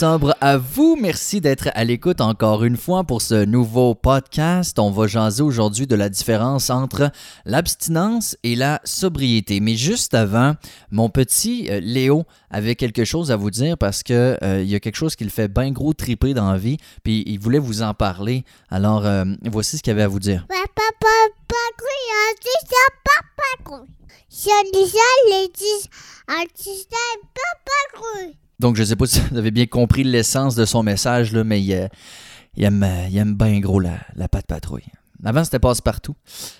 sobre à vous. Merci d'être à l'écoute encore une fois pour ce nouveau podcast. On va jaser aujourd'hui de la différence entre l'abstinence et la sobriété. Mais juste avant, mon petit euh, Léo avait quelque chose à vous dire parce que euh, y a quelque chose qui le fait bien gros triper dans la vie, puis il voulait vous en parler. Alors euh, voici ce qu'il avait à vous dire. Les Donc, je ne sais pas si vous avez bien compris l'essence de son message, là, mais il, euh, euh, aime bien gros la, la patte patrouille. Avant, c'était passe-partout.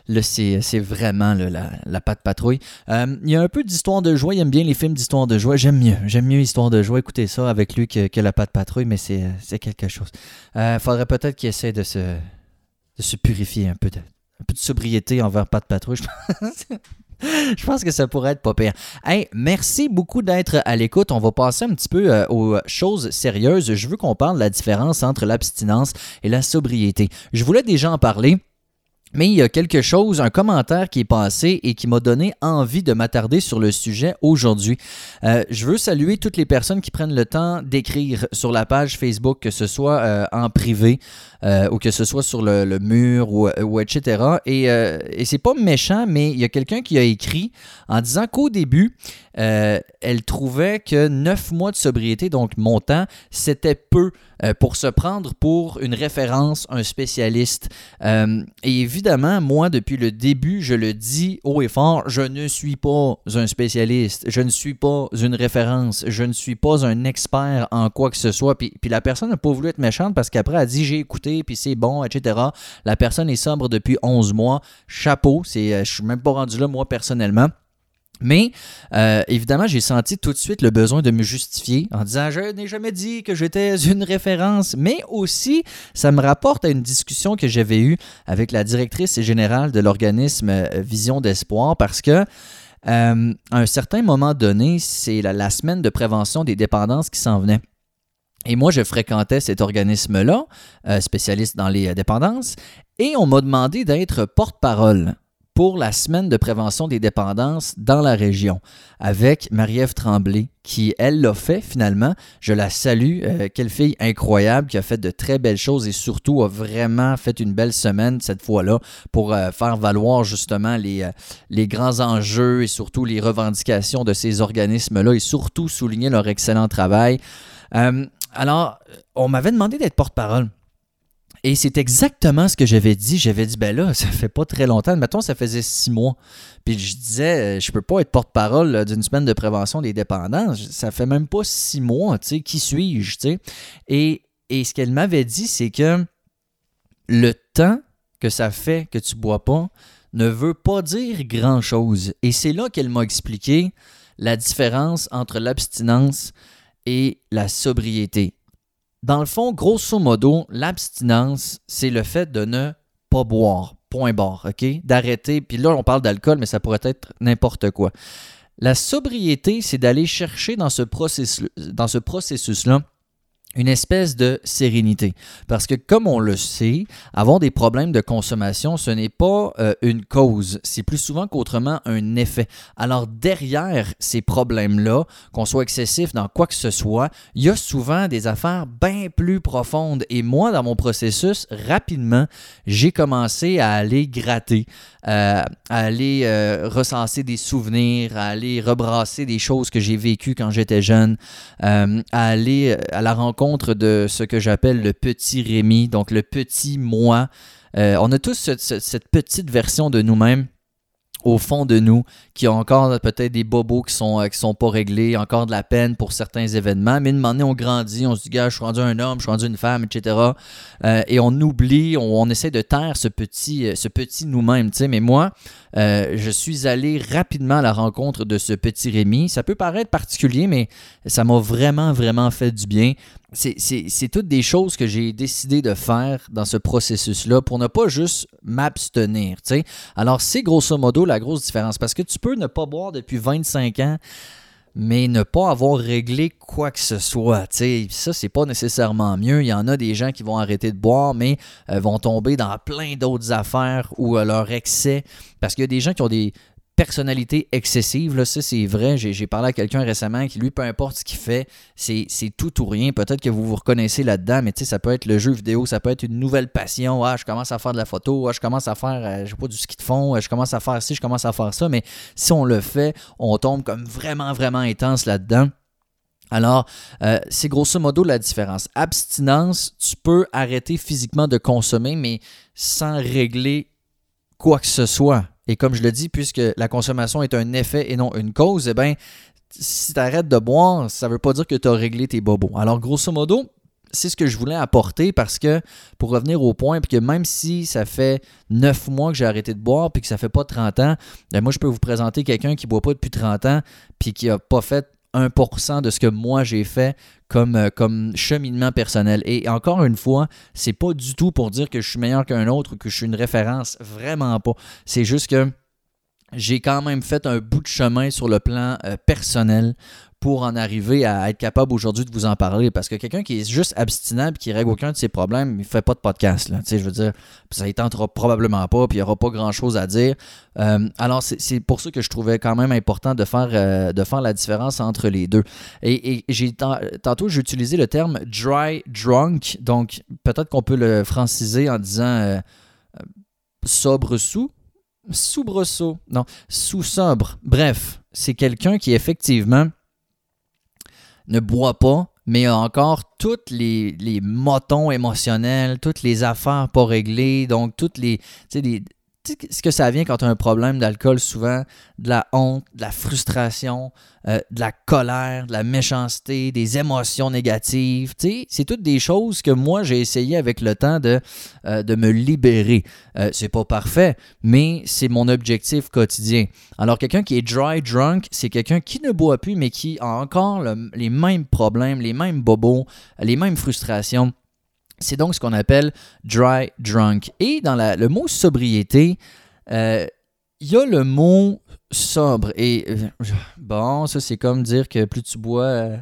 Là, c'est vraiment la, la patte patrouille. Euh, il y a un peu d'histoire de joie. Il aime bien les films d'histoire de joie. J'aime mieux. J'aime mieux Histoire de joie. Écoutez ça avec lui que, la patte patrouille, mais c'est quelque chose. Il faudrait peut-être qu'il essaie de se, de se purifier un peu de, un peu de sobriété envers patte patrouille. Je pense. Je pense que ça pourrait être pas pire. Hey, merci beaucoup d'être à l'écoute. On va passer un petit peu euh, aux choses sérieuses. Je veux qu'on parle de la différence entre l'abstinence et la sobriété. Je voulais déjà en parler. Mais il y a quelque chose, un commentaire qui est passé et qui m'a donné envie de m'attarder sur le sujet aujourd'hui. Euh, je veux saluer toutes les personnes qui prennent le temps d'écrire sur la page Facebook, que ce soit euh, en privé euh, ou que ce soit sur le, mur ou, etc. Et, et c'est pas méchant, mais il y a quelqu'un qui a écrit en disant qu'au début, euh, elle trouvait que neuf mois de sobriété, donc mon temps, c'était peu euh, pour se prendre pour une référence, un spécialiste. Euh, et évidemment, moi, depuis le début, je le dis haut et fort, je ne suis pas un spécialiste, je ne suis pas une référence, je ne suis pas un expert en quoi que ce soit. Puis, la personne n'a pas voulu être méchante parce qu'après, elle a dit j'ai écouté, puis c'est bon, etc. La personne est sobre depuis 11 mois. Chapeau, c'est, je suis même pas rendu là, moi, personnellement. Mais euh, évidemment, j'ai senti tout de suite le besoin de me justifier en disant je n'ai jamais dit que j'étais une référence, mais aussi ça me rapporte à une discussion que j'avais eue avec la directrice générale de l'organisme euh, Vision d'espoir parce que euh, à un certain moment donné, c'est la, semaine de prévention des dépendances qui s'en venait. Et moi, je fréquentais cet organisme-là, spécialiste dans les dépendances, et on m'a demandé d'être porte-parole pour la semaine de prévention des dépendances dans la région avec Marie-Ève Tremblay, qui, elle, l'a fait finalement. Je la salue. Euh, quelle fille incroyable qui a fait de très belles choses et surtout a vraiment fait une belle semaine cette fois-là pour euh, faire valoir justement les, euh, les grands enjeux et surtout les revendications de ces organismes-là et surtout souligner leur excellent travail. Alors, on m'avait demandé d'être porte-parole. Et c'est exactement ce que j'avais dit. J'avais dit, ben là, ça fait pas très longtemps. Mettons, ça faisait six mois. Puis je disais, euh, je peux pas être porte-parole d'une semaine de prévention des dépendances. Ça fait même pas six mois, tu sais. Qui suis-je, tu sais? Et, et ce qu'elle m'avait dit, c'est que le temps que ça fait que tu bois pas ne veut pas dire grand-chose. Et c'est là qu'elle m'a expliqué la différence entre l'abstinence et la sobriété. Dans le fond, grosso modo, l'abstinence, c'est le fait de ne pas boire. Point barre, OK? D'arrêter. Puis là, on parle d'alcool, mais ça pourrait être n'importe quoi. La sobriété, c'est d'aller chercher dans ce processus, dans ce processus-là une espèce de sérénité. Parce que comme on le sait, avoir des problèmes de consommation, ce n'est pas euh, une cause, c'est plus souvent qu'autrement un effet. Alors derrière ces problèmes-là, qu'on soit excessif dans quoi que ce soit, il y a souvent des affaires bien plus profondes. Et moi, dans mon processus, rapidement, j'ai commencé à aller gratter, euh, à aller euh, recenser des souvenirs, à aller rebrasser des choses que j'ai vécues quand j'étais jeune, à aller à la rencontre de ce que j'appelle le petit Rémi, donc le petit moi. Euh, on a tous ce- ce- cette petite version de nous-mêmes au fond de nous, qui ont encore peut-être des bobos qui sont, euh, qui sont pas réglés, encore de la peine pour certains événements, mais une moment on grandit, on se dit, gars, je suis rendu un homme, je suis rendu une femme, etc. Euh, et on oublie, on, essaie de taire ce petit, ce petit nous-mêmes, tu sais. Mais moi, je suis allé rapidement à la rencontre de ce petit Rémi. Ça peut paraître particulier, mais ça m'a vraiment, vraiment fait du bien. C'est- toutes des choses que j'ai décidé de faire dans ce processus-là pour ne pas juste m'abstenir. Alors, c'est grosso modo la grosse différence. Parce que tu peux ne pas boire depuis 25 ans, mais ne pas avoir réglé quoi que ce soit. tu sais. Ça, c'est pas nécessairement mieux. Il y en a des gens qui vont arrêter de boire, mais euh, vont tomber dans plein d'autres affaires ou euh, leur excès. Parce qu'il y a des gens qui ont des personnalité excessive, là, ça c'est vrai. J'ai parlé à quelqu'un récemment qui, lui, peu importe ce qu'il fait, c'est tout ou rien. Peut-être que vous vous reconnaissez là-dedans, mais tu sais, ça peut être le jeu vidéo, ça peut être une nouvelle passion. Ah, je commence à faire de la photo, ah, je commence à faire, euh, je sais pas, du ski de fond, euh, je commence à faire ci, je commence à faire ça. Mais si on le fait, on tombe comme vraiment, vraiment intense là-dedans. Alors, euh, c'est grosso modo la différence. Abstinence, tu peux arrêter physiquement de consommer, mais sans régler quoi que ce soit. Et comme je le dis, puisque la consommation est un effet et non une cause, eh bien, si tu arrêtes de boire, ça ne veut pas dire que tu as réglé tes bobos. Alors, grosso modo, c'est ce que je voulais apporter parce que, pour revenir au point, puis que même si ça fait 9 mois que j'ai arrêté de boire, puis que ça fait pas 30 ans, ben moi, je peux vous présenter quelqu'un qui ne boit pas depuis 30 ans, puis qui n'a pas fait 1% de ce que moi j'ai fait comme, euh, comme cheminement personnel. Et encore une fois, c'est pas du tout pour dire que je suis meilleur qu'un autre ou que je suis une référence. Vraiment pas. C'est juste que j'ai quand même fait un bout de chemin sur le plan euh, personnel pour en arriver à être capable aujourd'hui de vous en parler. Parce que quelqu'un qui est juste abstinent et qui règle aucun de ses problèmes, il fait pas de podcast. Là. Je veux dire, ça ne tentera probablement pas, puis il n'y aura pas grand-chose à dire. Euh, alors, c'est pour ça que je trouvais quand même important de faire, euh, de faire la différence entre les deux. Et, j'ai tantôt, j'ai utilisé le terme dry drunk. Donc, peut-être qu'on peut le franciser en disant sobre sous. Soubresaut. Non, sous sobre. Bref, c'est quelqu'un qui effectivement ne boit pas, mais a encore toutes les, les motons émotionnels, toutes les affaires pas réglées, donc toutes les, ce que ça vient quand tu as un problème d'alcool, souvent de la honte, de la frustration, euh, de la colère, de la méchanceté, des émotions négatives. C'est toutes des choses que moi j'ai essayé avec le temps de, euh, de me libérer. Euh, c'est pas parfait, mais c'est mon objectif quotidien. Alors, quelqu'un qui est dry drunk, c'est quelqu'un qui ne boit plus, mais qui a encore les mêmes problèmes, les mêmes bobos, les mêmes frustrations c'est donc ce qu'on appelle dry drunk. Et dans le mot sobriété, euh, il y a le mot sobre. Et euh, bon, ça c'est comme dire que plus tu bois, euh,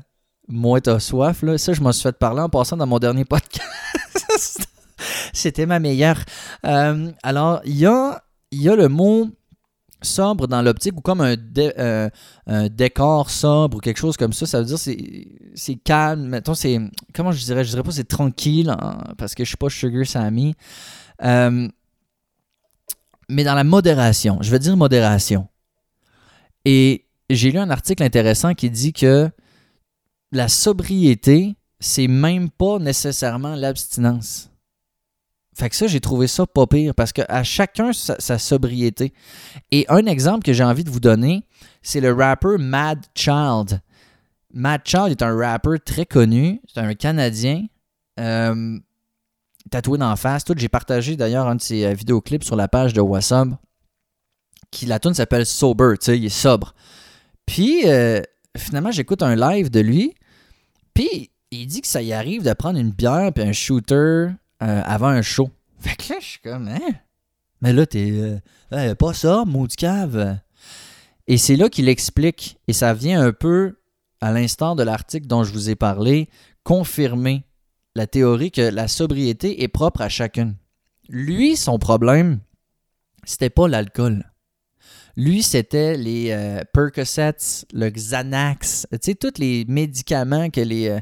moins tu as soif. Là. Ça, je m'en suis fait parler en passant dans mon dernier podcast. C'était ma meilleure. alors, il y a le mot sobre dans l'optique ou comme un, euh, décor sobre ou quelque chose comme ça, ça veut dire c'est c'est calme, mettons c'est comment je dirais, je dirais pas c'est tranquille hein, parce que je suis pas Sugar Sammy. Euh, mais dans la modération, je veux dire modération. Et j'ai lu un article intéressant qui dit que la sobriété, c'est même pas nécessairement l'abstinence. Fait que ça, j'ai trouvé ça pas pire parce qu'à chacun sa, sobriété. Et un exemple que j'ai envie de vous donner, c'est le rappeur Mad Child. Mad Child est un rappeur très connu. C'est un Canadien. Euh, tatoué la face. Tout. J'ai partagé d'ailleurs un de ses euh, vidéoclips sur la page de WhatsApp. Qui, la tune s'appelle Sober. Tu sais, il est sobre. Puis, euh, finalement, j'écoute un live de lui. Puis, il dit que ça y arrive de prendre une bière puis un shooter euh, avant un show. Fait que là, je suis comme, hein? Mais là, t'es. Euh, pas ça, maudit cave. Et c'est là qu'il explique, et ça vient un peu, à l'instant de l'article dont je vous ai parlé, confirmer la théorie que la sobriété est propre à chacune. Lui, son problème, c'était pas l'alcool. Lui, c'était les euh, Percocets, le Xanax, tu sais, tous les médicaments que les,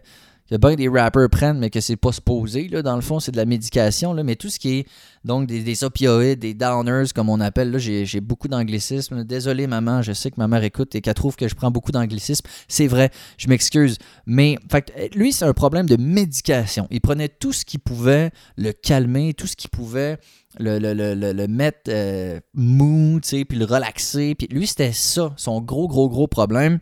que bien des rappers prennent, mais que c'est pas supposé. Là, dans le fond, c'est de la médication. Là, mais tout ce qui est donc des, opioïdes, des downers, comme on appelle, là, j'ai, beaucoup d'anglicisme. Désolé, maman, je sais que ma mère écoute et qu'elle trouve que je prends beaucoup d'anglicisme. C'est vrai, je m'excuse. Mais fait, lui, c'est un problème de médication. Il prenait tout ce qui pouvait le calmer, tout ce qui pouvait le, le, le, le mettre euh, mou, puis le relaxer. Puis lui, c'était ça, son gros, gros, gros problème.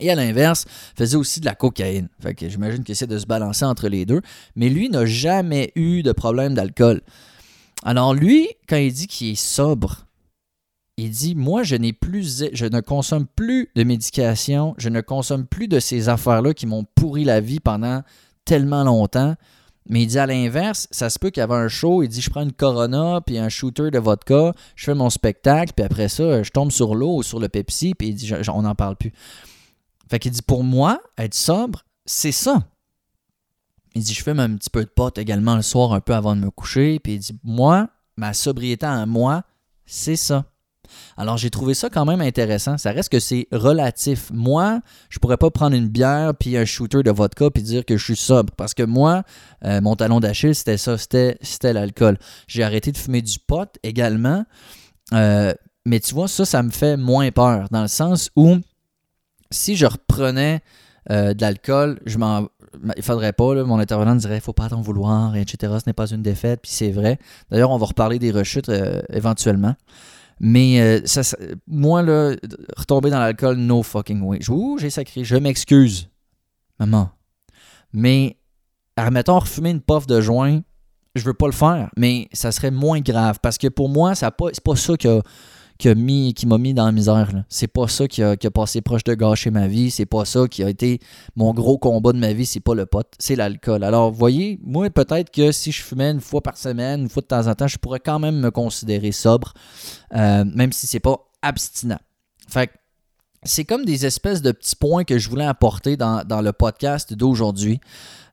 Et à l'inverse, faisait aussi de la cocaïne. Fait que j'imagine qu'il essaie de se balancer entre les deux. Mais lui n'a jamais eu de problème d'alcool. Alors lui, quand il dit qu'il est sobre, il dit Moi, je n'ai plus je ne consomme plus de médication, je ne consomme plus de ces affaires-là qui m'ont pourri la vie pendant tellement longtemps. Mais il dit à l'inverse, ça se peut qu'il y avait un show, il dit je prends une Corona puis un shooter de vodka, je fais mon spectacle, puis après ça, je tombe sur l'eau ou sur le Pepsi, puis il dit on n'en parle plus. Fait qu'il dit Pour moi, être sobre, c'est ça. Il dit Je fume un petit peu de pote également le soir, un peu avant de me coucher. Puis il dit Moi, ma sobriété en moi, c'est ça. Alors j'ai trouvé ça quand même intéressant. Ça reste que c'est relatif. Moi, je pourrais pas prendre une bière puis un shooter de vodka puis dire que je suis sobre. Parce que moi, euh, mon talon d'Achille, c'était ça, c'était, c'était l'alcool. J'ai arrêté de fumer du pot également. Euh, mais tu vois, ça, ça me fait moins peur. Dans le sens où si je reprenais euh, de l'alcool, je m'en il faudrait pas, là, mon intervenant dirait faut pas t'en vouloir, etc. Ce n'est pas une défaite, puis c'est vrai. D'ailleurs, on va reparler des rechutes euh, éventuellement. Mais euh, moi, là, retomber dans l'alcool, no fucking way. J'ai sacré, je m'excuse, maman. Mais, admettons, refumer une puff de joint, je veux pas le faire, mais ça serait moins grave. Parce que pour moi, ça pas, c'est pas ça qui a- qui m'a mis dans la misère. C'est pas ça qui a, passé proche de gâcher ma vie. C'est pas ça qui a été mon gros combat de ma vie. C'est pas le pot, c'est l'alcool. Alors, voyez, moi, peut-être que si je fumais une fois par semaine, une fois de temps en temps, je pourrais quand même me considérer sobre, euh, même si c'est pas abstinent. Fait que c'est comme des espèces de petits points que je voulais apporter dans, dans le podcast d'aujourd'hui.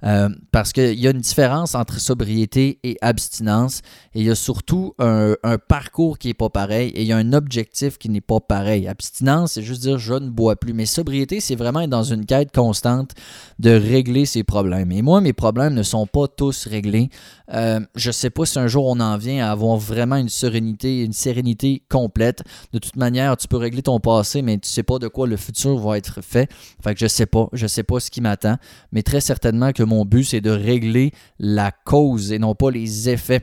Euh, parce qu'il y a une différence entre sobriété et abstinence. Et il y a surtout un, parcours qui n'est pas pareil et il y a un objectif qui n'est pas pareil. Abstinence, c'est juste dire je ne bois plus. Mais sobriété, c'est vraiment être dans une quête constante de régler ses problèmes. Et moi, mes problèmes ne sont pas tous réglés. Euh, je ne sais pas si un jour on en vient à avoir vraiment une sérénité, une sérénité complète. De toute manière, tu peux régler ton passé, mais tu sais pas de quoi le futur va être fait. Fait que je sais pas, je sais pas ce qui m'attend, mais très certainement que mon but c'est de régler la cause et non pas les effets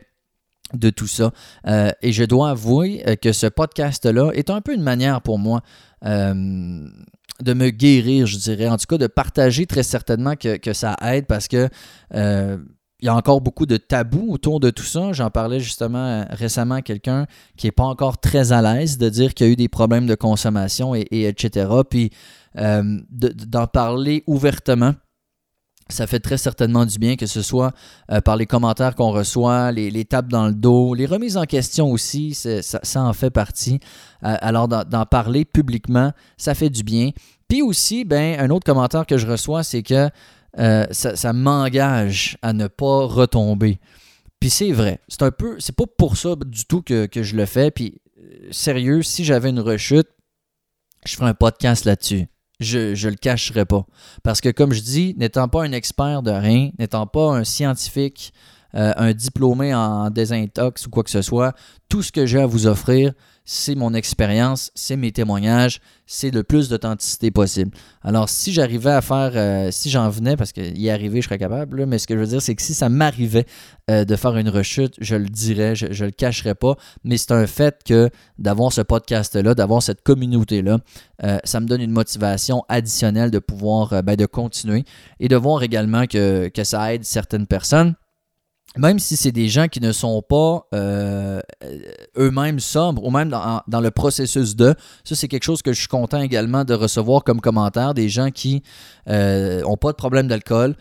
de tout ça. Euh, et je dois avouer euh, que ce podcast-là est un peu une manière pour moi euh, de me guérir, je dirais. En tout cas, de partager très certainement que, que ça aide parce que il y a encore beaucoup de tabous autour de tout ça. J'en parlais justement euh, récemment à quelqu'un qui n'est pas encore très à l'aise de dire qu'il y a eu des problèmes de consommation et, et etc. Puis euh, de- d'en parler ouvertement. Ça fait très certainement du bien, que ce soit euh, par les commentaires qu'on reçoit, les, tapes dans le dos, les remises en question aussi, ça, en fait partie. Alors d'en d'en parler publiquement, ça fait du bien. Puis aussi, ben, un autre commentaire que je reçois, c'est que euh, ça, m'engage à ne pas retomber. Puis c'est vrai, c'est un peu, c'est pas pour ça du tout que, je le fais. Puis euh, sérieux, si j'avais une rechute, je ferais un podcast là-dessus. Je, je le cacherai pas. Parce que comme je dis, n'étant pas un expert de rien, n'étant pas un scientifique, euh, un diplômé en désintox ou quoi que ce soit, tout ce que j'ai à vous offrir, c'est mon expérience, c'est mes témoignages, c'est le plus d'authenticité possible. Alors, si j'arrivais à faire, euh, si j'en venais, parce qu'y arriver, je serais capable, mais ce que je veux dire, c'est que si ça m'arrivait euh, de faire une rechute, je le dirais, je, je le cacherais pas, mais c'est un fait que d'avoir ce podcast-là, d'avoir cette communauté-là, euh, ça me donne une motivation additionnelle de pouvoir, ben, de continuer et de voir également que, que ça aide certaines personnes. Même si c'est des gens qui ne sont pas euh, euh, eux-mêmes sobres ou même dans, dans le processus de, ça c'est quelque chose que je suis content également de recevoir comme commentaire, des gens qui n'ont pas de problème d'alcool,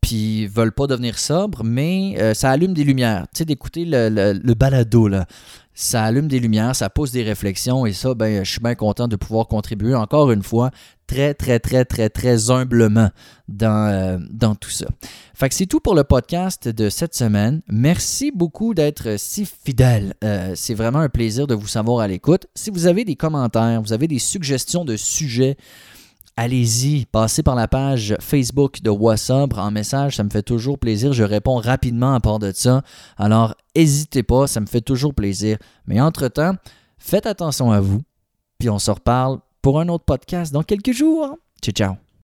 puis veulent pas devenir sobres, mais euh, ça allume des lumières. Tu sais, d'écouter le, le- balado, là, ça allume des lumières, ça pose des réflexions, et ça, ben, je suis bien content de pouvoir contribuer encore une fois, très, très, très, très, très humblement dans, euh, tout ça. Fait que c'est tout pour le podcast de cette semaine. Merci beaucoup d'être si fidèle. Euh, c'est vraiment un plaisir de vous savoir à l'écoute. Si vous avez des commentaires, vous avez des suggestions de sujets, allez-y, passez par la page Facebook de Wassabre en message, ça me fait toujours plaisir. Je réponds rapidement à part de ça. Alors, n'hésitez pas, ça me fait toujours plaisir. Mais entre-temps, faites attention à vous, puis on se reparle pour un autre podcast dans quelques jours. Ciao, ciao.